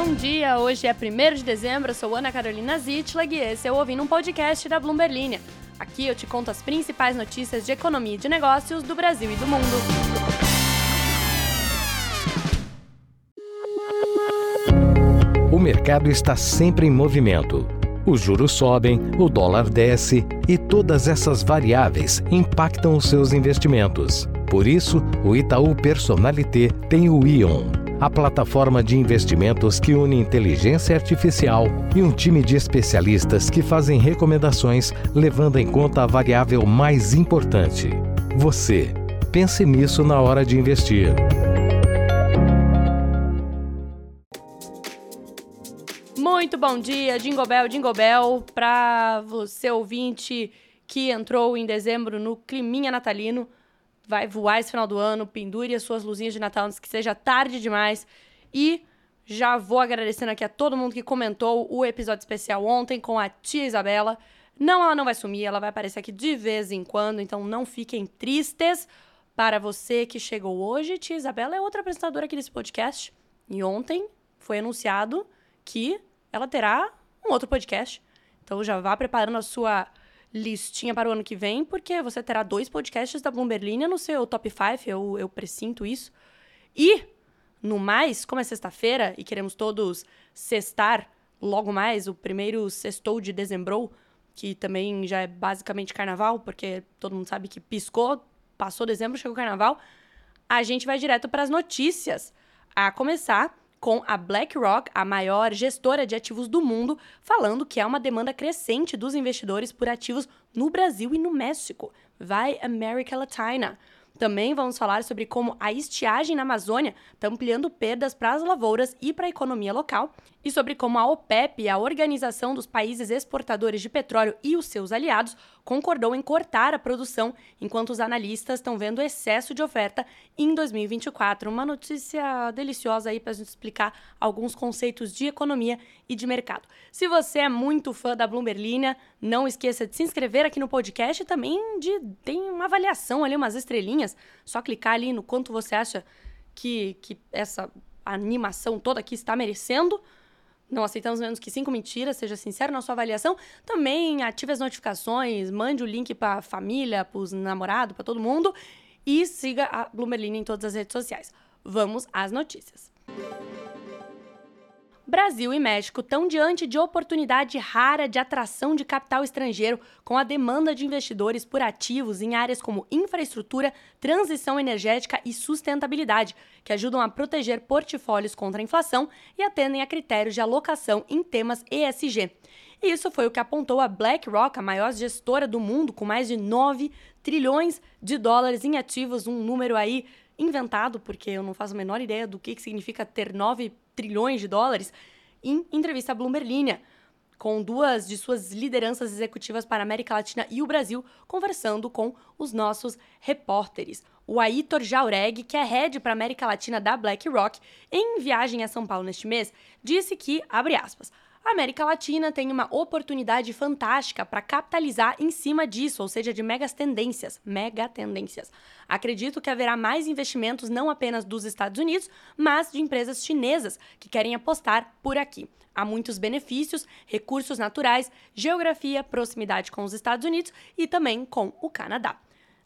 Bom dia, hoje é 1 de dezembro, eu sou Ana Carolina Zitlag e esse é o Ouvindo um Podcast da Bloomberg Linha. Aqui eu te conto as principais notícias de economia e de negócios do Brasil e do mundo. O mercado está sempre em movimento. Os juros sobem, o dólar desce e todas essas variáveis impactam os seus investimentos. Por isso, o Itaú Personalité tem o Ion, a plataforma de investimentos que une inteligência artificial e um time de especialistas que fazem recomendações levando em conta a variável mais importante: você. Pense nisso na hora de investir. Muito bom dia, Jingle Bell, para você ouvinte que entrou em dezembro no climinha natalino vai voar esse final do ano, pendure as suas luzinhas de Natal antes que seja tarde demais. E já vou agradecendo aqui a todo mundo que comentou o episódio especial ontem com a tia Isabela. Não, ela não vai sumir, ela vai aparecer aqui de vez em quando, então não fiquem tristes. Para você que chegou hoje, tia Isabela é outra apresentadora aqui desse podcast. E ontem foi anunciado que ela terá um outro podcast. Então já vá preparando a sua listinha para o ano que vem, porque você terá dois podcasts da Bloomberlinia no seu top 5, eu, eu presinto isso. E, no mais, como é sexta-feira e queremos todos sextar logo mais, o primeiro sextou de dezembro, que também já é basicamente carnaval, porque todo mundo sabe que piscou, passou dezembro, chegou carnaval, a gente vai direto para as notícias. A começar com a BlackRock, a maior gestora de ativos do mundo, falando que há uma demanda crescente dos investidores por ativos no Brasil e no México. Vai America Latina. Também vamos falar sobre como a estiagem na Amazônia está ampliando perdas para as lavouras e para a economia local, e sobre como a OPEP, a Organização dos Países Exportadores de Petróleo e os seus aliados, concordou em cortar a produção, enquanto os analistas estão vendo excesso de oferta em 2024. Uma notícia deliciosa aí para a gente explicar alguns conceitos de economia e de mercado. Se você é muito fã da Bloomberg Linha, não esqueça de se inscrever aqui no podcast e também de tem uma avaliação ali, umas estrelinhas. Só clicar ali no quanto você acha que, que essa animação toda aqui está merecendo. Não aceitamos menos que cinco mentiras, seja sincero na sua avaliação. Também ative as notificações, mande o link para família, para os namorados, para todo mundo. E siga a Bloomerline em todas as redes sociais. Vamos às notícias. Brasil e México estão diante de oportunidade rara de atração de capital estrangeiro, com a demanda de investidores por ativos em áreas como infraestrutura, transição energética e sustentabilidade, que ajudam a proteger portfólios contra a inflação e atendem a critérios de alocação em temas ESG. Isso foi o que apontou a BlackRock, a maior gestora do mundo, com mais de 9 trilhões de dólares em ativos, um número aí inventado, porque eu não faço a menor ideia do que, que significa ter 9 trilhões de dólares, em entrevista à Bloomberg com duas de suas lideranças executivas para a América Latina e o Brasil, conversando com os nossos repórteres. O Aitor Jaureg, que é head para a América Latina da BlackRock, em viagem a São Paulo neste mês, disse que, abre aspas, a América Latina tem uma oportunidade fantástica para capitalizar em cima disso, ou seja, de megas tendências, mega tendências. Acredito que haverá mais investimentos não apenas dos Estados Unidos, mas de empresas chinesas que querem apostar por aqui. Há muitos benefícios, recursos naturais, geografia, proximidade com os Estados Unidos e também com o Canadá.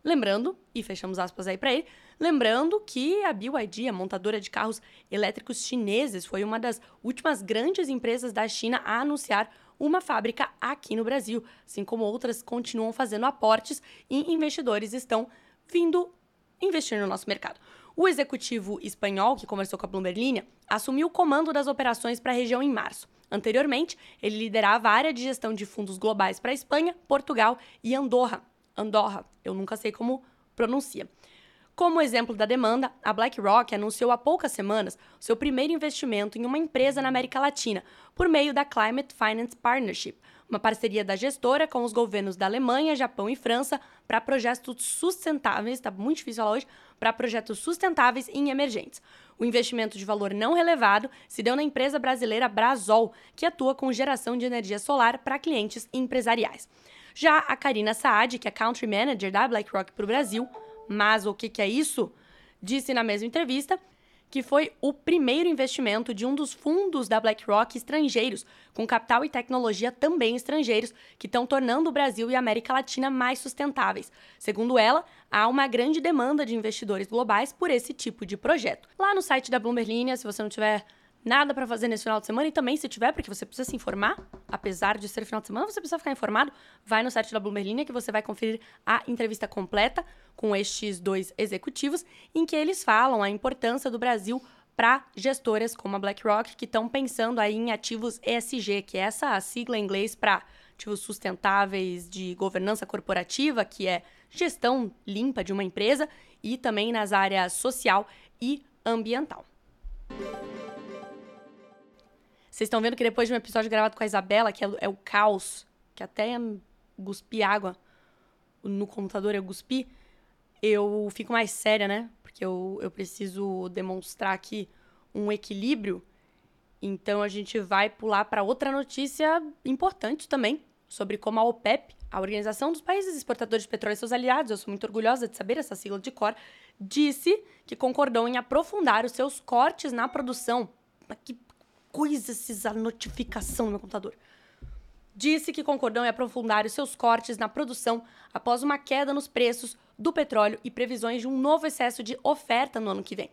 Lembrando, e fechamos aspas aí para ele, lembrando que a BYD, a montadora de carros elétricos chineses, foi uma das últimas grandes empresas da China a anunciar uma fábrica aqui no Brasil, assim como outras continuam fazendo aportes e investidores estão vindo investir no nosso mercado. O executivo espanhol, que conversou com a Bloomberg Linha, assumiu o comando das operações para a região em março. Anteriormente, ele liderava a área de gestão de fundos globais para a Espanha, Portugal e Andorra. Andorra, eu nunca sei como pronuncia. Como exemplo da demanda, a BlackRock anunciou há poucas semanas seu primeiro investimento em uma empresa na América Latina, por meio da Climate Finance Partnership, uma parceria da gestora com os governos da Alemanha, Japão e França para projetos sustentáveis, está muito difícil falar hoje, para projetos sustentáveis e emergentes. O investimento de valor não relevado se deu na empresa brasileira Brasol, que atua com geração de energia solar para clientes empresariais. Já a Karina Saad, que é Country Manager da BlackRock para o Brasil, mas o que, que é isso? Disse na mesma entrevista que foi o primeiro investimento de um dos fundos da BlackRock estrangeiros, com capital e tecnologia também estrangeiros, que estão tornando o Brasil e a América Latina mais sustentáveis. Segundo ela, há uma grande demanda de investidores globais por esse tipo de projeto. Lá no site da Bloomberg Linha, se você não tiver nada para fazer nesse final de semana e também se tiver, porque você precisa se informar, apesar de ser final de semana, você precisa ficar informado, vai no site da Bloomberg que você vai conferir a entrevista completa com estes dois executivos, em que eles falam a importância do Brasil para gestoras como a BlackRock que estão pensando aí em ativos ESG, que é essa sigla em inglês para ativos sustentáveis de governança corporativa, que é gestão limpa de uma empresa, e também nas áreas social e ambiental. Vocês estão vendo que depois de um episódio gravado com a Isabela, que é, é o caos, que até cuspi água no computador eu cuspi, eu fico mais séria, né? Porque eu, eu preciso demonstrar aqui um equilíbrio. Então a gente vai pular para outra notícia importante também, sobre como a OPEP, a Organização dos Países Exportadores de Petróleo e seus aliados, eu sou muito orgulhosa de saber essa sigla de cor, disse que concordou em aprofundar os seus cortes na produção. Que coisa essa notificação no meu computador. Disse que concordou em aprofundar os seus cortes na produção após uma queda nos preços do petróleo e previsões de um novo excesso de oferta no ano que vem.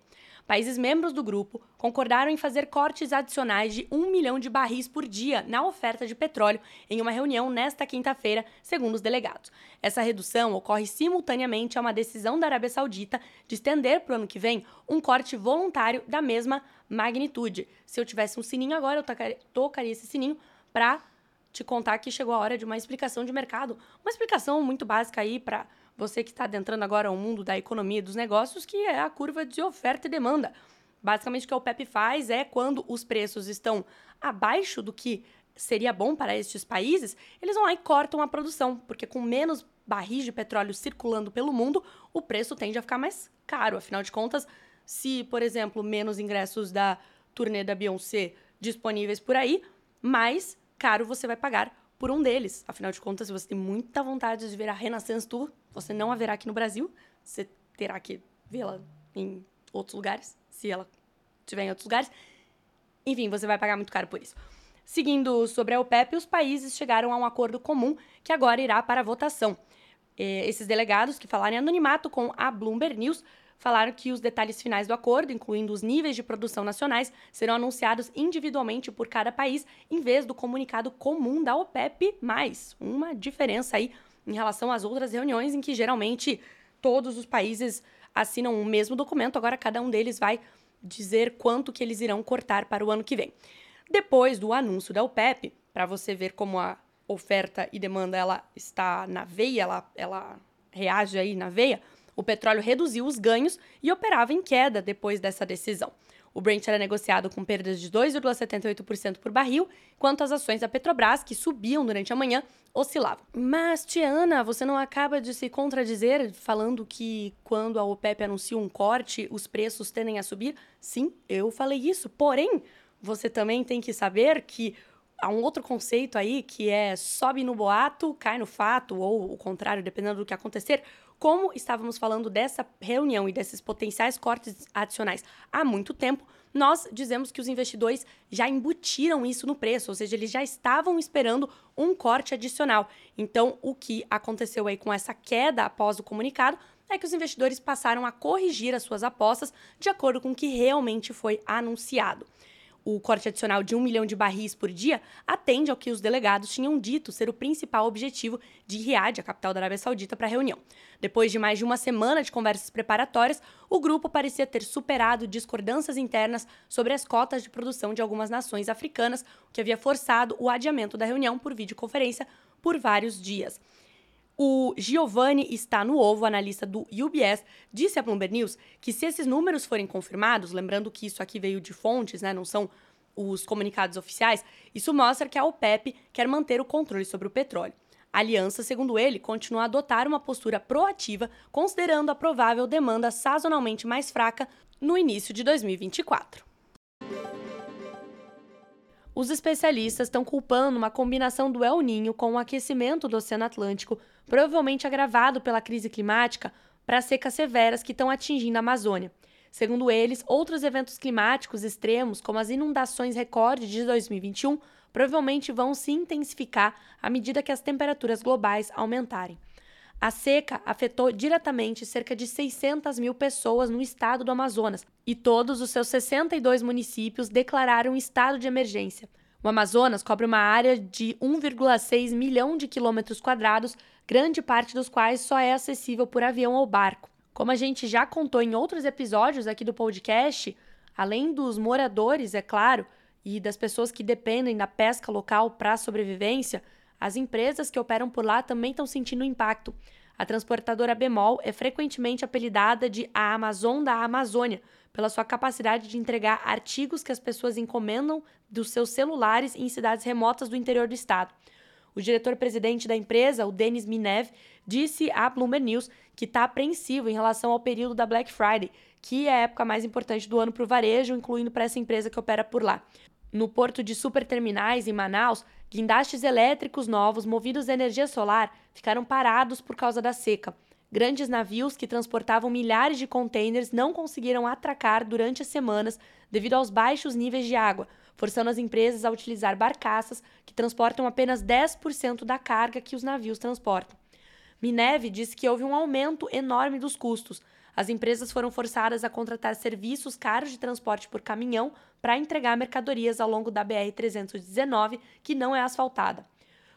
Países membros do grupo concordaram em fazer cortes adicionais de 1 milhão de barris por dia na oferta de petróleo em uma reunião nesta quinta-feira, segundo os delegados. Essa redução ocorre simultaneamente a uma decisão da Arábia Saudita de estender para o ano que vem um corte voluntário da mesma magnitude. Se eu tivesse um sininho agora, eu tocaria esse sininho para te contar que chegou a hora de uma explicação de mercado. Uma explicação muito básica aí para você que está adentrando agora ao mundo da economia e dos negócios, que é a curva de oferta e demanda. Basicamente, o que a OPEP faz é quando os preços estão abaixo do que seria bom para estes países, eles vão lá e cortam a produção, porque com menos barris de petróleo circulando pelo mundo, o preço tende a ficar mais caro. Afinal de contas, se, por exemplo, menos ingressos da turnê da Beyoncé disponíveis por aí, mais caro você vai pagar por um deles. Afinal de contas, se você tem muita vontade de ver a Renaissance Tour, você não a verá aqui no Brasil, você terá que vê-la em outros lugares, se ela estiver em outros lugares. Enfim, você vai pagar muito caro por isso. Seguindo sobre a OPEP, os países chegaram a um acordo comum que agora irá para votação. Esses delegados que falaram em anonimato com a Bloomberg News falaram que os detalhes finais do acordo, incluindo os níveis de produção nacionais, serão anunciados individualmente por cada país, em vez do comunicado comum da OPEP+. Uma diferença aí em relação às outras reuniões em que geralmente todos os países assinam o mesmo documento, agora cada um deles vai dizer quanto que eles irão cortar para o ano que vem. Depois do anúncio da OPEP, para você ver como a oferta e demanda ela está na veia, ela, ela reage aí na veia, o petróleo reduziu os ganhos e operava em queda depois dessa decisão. O Brent era negociado com perdas de 2,78% por barril, enquanto as ações da Petrobras, que subiam durante a manhã, oscilavam. Mas, Tiana, você não acaba de se contradizer falando que quando a OPEP anuncia um corte, os preços tendem a subir? Sim, eu falei isso. Porém, você também tem que saber que há um outro conceito aí que é sobe no boato, cai no fato, ou o contrário, dependendo do que acontecer. Como estávamos falando dessa reunião e desses potenciais cortes adicionais há muito tempo, nós dizemos que os investidores já embutiram isso no preço, ou seja, eles já estavam esperando um corte adicional. Então, o que aconteceu aí com essa queda após o comunicado é que os investidores passaram a corrigir as suas apostas de acordo com o que realmente foi anunciado o corte adicional de um milhão de barris por dia atende ao que os delegados tinham dito ser o principal objetivo de Riad, a capital da Arábia Saudita, para a reunião. Depois de mais de uma semana de conversas preparatórias, o grupo parecia ter superado discordâncias internas sobre as cotas de produção de algumas nações africanas, o que havia forçado o adiamento da reunião por videoconferência por vários dias. O Giovanni está no ovo, analista do UBS, disse à Bloomberg News que se esses números forem confirmados, lembrando que isso aqui veio de fontes, né, não são os comunicados oficiais, isso mostra que a OPEP quer manter o controle sobre o petróleo. A aliança, segundo ele, continua a adotar uma postura proativa, considerando a provável demanda sazonalmente mais fraca no início de 2024. Os especialistas estão culpando uma combinação do El Ninho com o aquecimento do Oceano Atlântico, provavelmente agravado pela crise climática, para secas severas que estão atingindo a Amazônia. Segundo eles, outros eventos climáticos extremos, como as inundações recorde de 2021, provavelmente vão se intensificar à medida que as temperaturas globais aumentarem. A seca afetou diretamente cerca de 600 mil pessoas no estado do Amazonas e todos os seus 62 municípios declararam estado de emergência. O Amazonas cobre uma área de 1,6 milhão de quilômetros quadrados, grande parte dos quais só é acessível por avião ou barco. Como a gente já contou em outros episódios aqui do podcast, além dos moradores, é claro, e das pessoas que dependem da pesca local para sobrevivência, as empresas que operam por lá também estão sentindo impacto. A transportadora Bemol é frequentemente apelidada de a Amazon da Amazônia, pela sua capacidade de entregar artigos que as pessoas encomendam dos seus celulares em cidades remotas do interior do estado. O diretor-presidente da empresa, o Denis Minev, disse à Bloomberg News que está apreensivo em relação ao período da Black Friday, que é a época mais importante do ano para o varejo, incluindo para essa empresa que opera por lá. No porto de superterminais, em Manaus, guindastes elétricos novos movidos a energia solar ficaram parados por causa da seca. Grandes navios que transportavam milhares de contêineres não conseguiram atracar durante as semanas devido aos baixos níveis de água, forçando as empresas a utilizar barcaças que transportam apenas 10% da carga que os navios transportam. Mineve disse que houve um aumento enorme dos custos. As empresas foram forçadas a contratar serviços caros de transporte por caminhão para entregar mercadorias ao longo da BR-319, que não é asfaltada.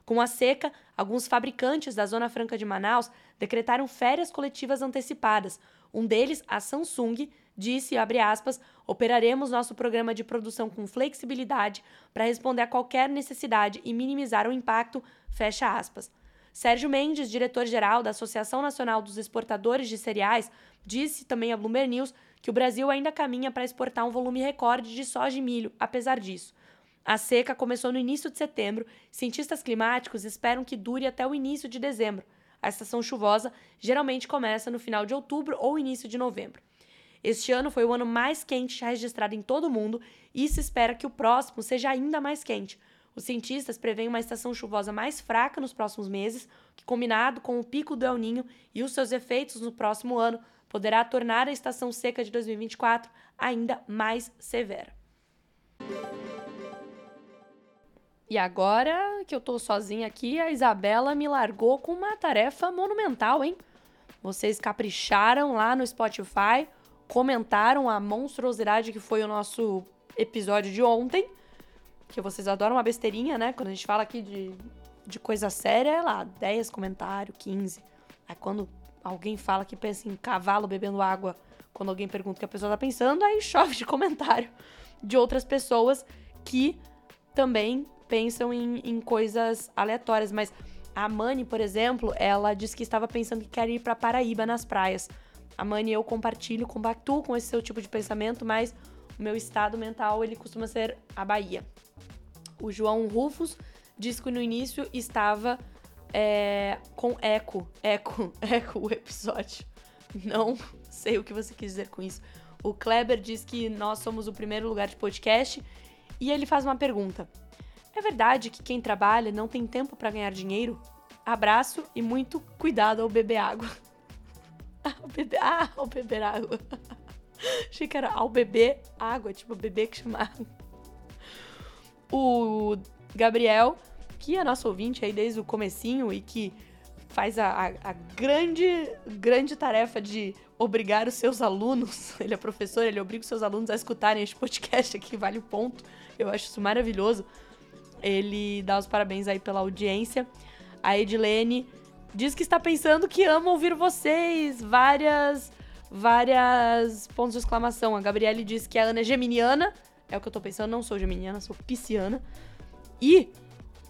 Com a seca, alguns fabricantes da Zona Franca de Manaus decretaram férias coletivas antecipadas. Um deles, a Samsung, disse, aspas, operaremos nosso programa de produção com flexibilidade para responder a qualquer necessidade e minimizar o impacto, fecha aspas. Sérgio Mendes, diretor-geral da Associação Nacional dos Exportadores de Cereais, disse também a Bloomberg News que o Brasil ainda caminha para exportar um volume recorde de soja e milho, apesar disso. A seca começou no início de setembro. Cientistas climáticos esperam que dure até o início de dezembro. A estação chuvosa geralmente começa no final de outubro ou início de novembro. Este ano foi o ano mais quente já registrado em todo o mundo e se espera que o próximo seja ainda mais quente. Os cientistas preveem uma estação chuvosa mais fraca nos próximos meses, que, combinado com o pico do El Ninho e os seus efeitos no próximo ano, poderá tornar a estação seca de 2024 ainda mais severa. E agora que eu tô sozinha aqui, a Isabela me largou com uma tarefa monumental, hein? Vocês capricharam lá no Spotify, comentaram a monstruosidade que foi o nosso episódio de ontem. Que vocês adoram uma besteirinha, né? Quando a gente fala aqui de, de coisa séria, é lá, 10 comentários, 15. Aí quando alguém fala que pensa em cavalo bebendo água, quando alguém pergunta o que a pessoa tá pensando, aí chove de comentário de outras pessoas que também pensam em, em coisas aleatórias, mas a Mani, por exemplo, ela disse que estava pensando que quer ir para Paraíba nas praias. A Mani eu compartilho, compactuo com esse seu tipo de pensamento, mas o meu estado mental ele costuma ser a Bahia. O João Rufus disse que no início estava é, com eco, eco, eco o episódio. Não sei o que você quis dizer com isso. O Kleber diz que nós somos o primeiro lugar de podcast e ele faz uma pergunta. É verdade que quem trabalha não tem tempo para ganhar dinheiro? Abraço e muito cuidado ao beber água. Ao beber, ah, ao beber água. Achei que era ao beber água, tipo bebê que chama O Gabriel, que é nosso ouvinte aí desde o comecinho e que faz a, a, a, grande, grande tarefa de obrigar os seus alunos, ele é professor, ele obriga os seus alunos a escutarem este podcast aqui, vale o ponto. Eu acho isso maravilhoso. Ele dá os parabéns aí pela audiência. A Edilene diz que está pensando que ama ouvir vocês. Várias, várias pontos de exclamação. A Gabriele diz que a Ana é geminiana. É o que eu tô pensando, não sou geminiana, sou pisciana. E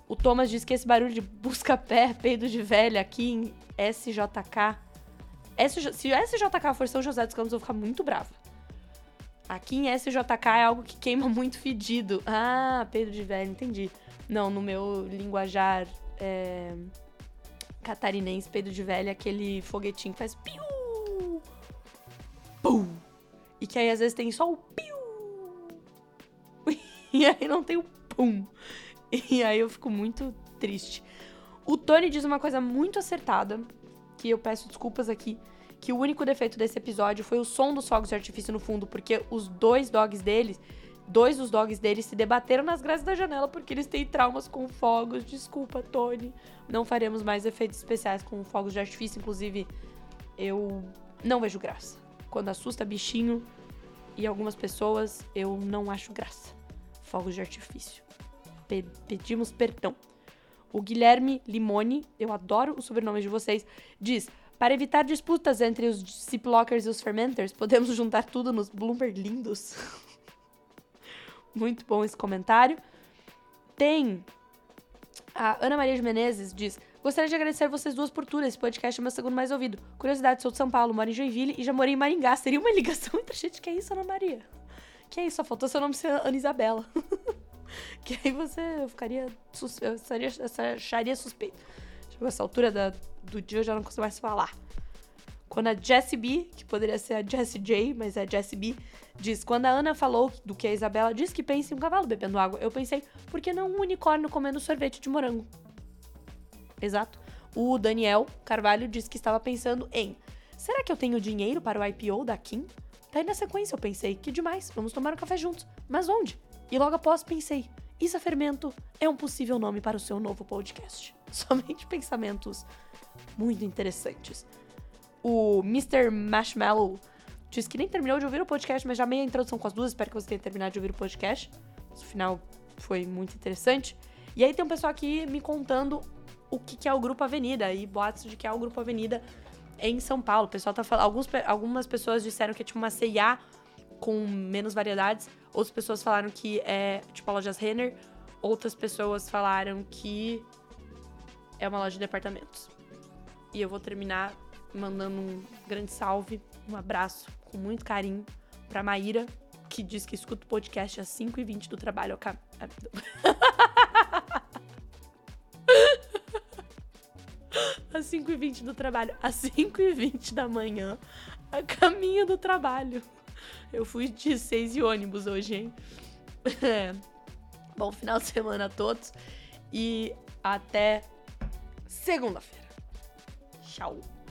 o Thomas diz que esse barulho de busca-pé, peido de velha aqui em SJK. SJ, se SJK for São José dos Campos, eu vou ficar muito brava. Aqui em SJK é algo que queima muito fedido. Ah, peido de velho, entendi. Não, no meu linguajar é, catarinense, peido de velho, é aquele foguetinho que faz piu! Pum! E que aí às vezes tem só o piu! e aí não tem o pum! E aí eu fico muito triste. O Tony diz uma coisa muito acertada, que eu peço desculpas aqui, que o único defeito desse episódio foi o som dos fogos de artifício no fundo, porque os dois dogs deles, dois dos dogs deles se debateram nas grades da janela porque eles têm traumas com fogos. Desculpa, Tony. Não faremos mais efeitos especiais com fogos de artifício, inclusive eu não vejo graça. Quando assusta bichinho e algumas pessoas, eu não acho graça. Fogos de artifício. Pe pedimos perdão. O Guilherme Limone, eu adoro os sobrenomes de vocês, diz: para evitar disputas entre os ziplockers e os fermenters, podemos juntar tudo nos Bloomberg lindos. Muito bom esse comentário. Tem a Ana Maria de Menezes diz: Gostaria de agradecer vocês duas por tudo. Esse podcast é meu segundo mais ouvido. Curiosidade, sou de São Paulo, moro em Joinville e já morei em Maringá. Seria uma ligação entre a gente? Que é isso, Ana Maria? Que é isso? Só faltou seu nome ser Ana Isabela. que aí você ficaria. Eu acharia suspeito. Chegou essa altura da, do dia, eu já não consigo mais falar. Quando a Jessie B, que poderia ser a Jessie J, mas é a Jessie B, diz: Quando a Ana falou do que a Isabela diz que pensa em um cavalo bebendo água, eu pensei, por que não um unicórnio comendo sorvete de morango? Exato. O Daniel Carvalho disse que estava pensando em: será que eu tenho dinheiro para o IPO da Kim? Daí na sequência eu pensei: que demais, vamos tomar um café juntos. Mas onde? E logo após pensei: Isa Fermento é um possível nome para o seu novo podcast. Somente pensamentos muito interessantes. O Mr. Marshmallow disse que nem terminou de ouvir o podcast, mas já meia introdução com as duas. Espero que você tenha terminado de ouvir o podcast. O final foi muito interessante. E aí tem um pessoal aqui me contando o que, que é o Grupo Avenida e boatos de que é o Grupo Avenida em São Paulo. O pessoal tá falando. Alguns, algumas pessoas disseram que é tipo uma CIA com menos variedades. Outras pessoas falaram que é tipo a lojas Renner. Outras pessoas falaram que é uma loja de departamentos. E eu vou terminar mandando um grande salve, um abraço com muito carinho pra Maíra, que diz que escuta o podcast às 5h20 do trabalho. às 5h20 do trabalho, às 5h20 da manhã, a caminho do trabalho. Eu fui de seis e ônibus hoje, hein? É. Bom final de semana a todos e até segunda-feira. Tchau.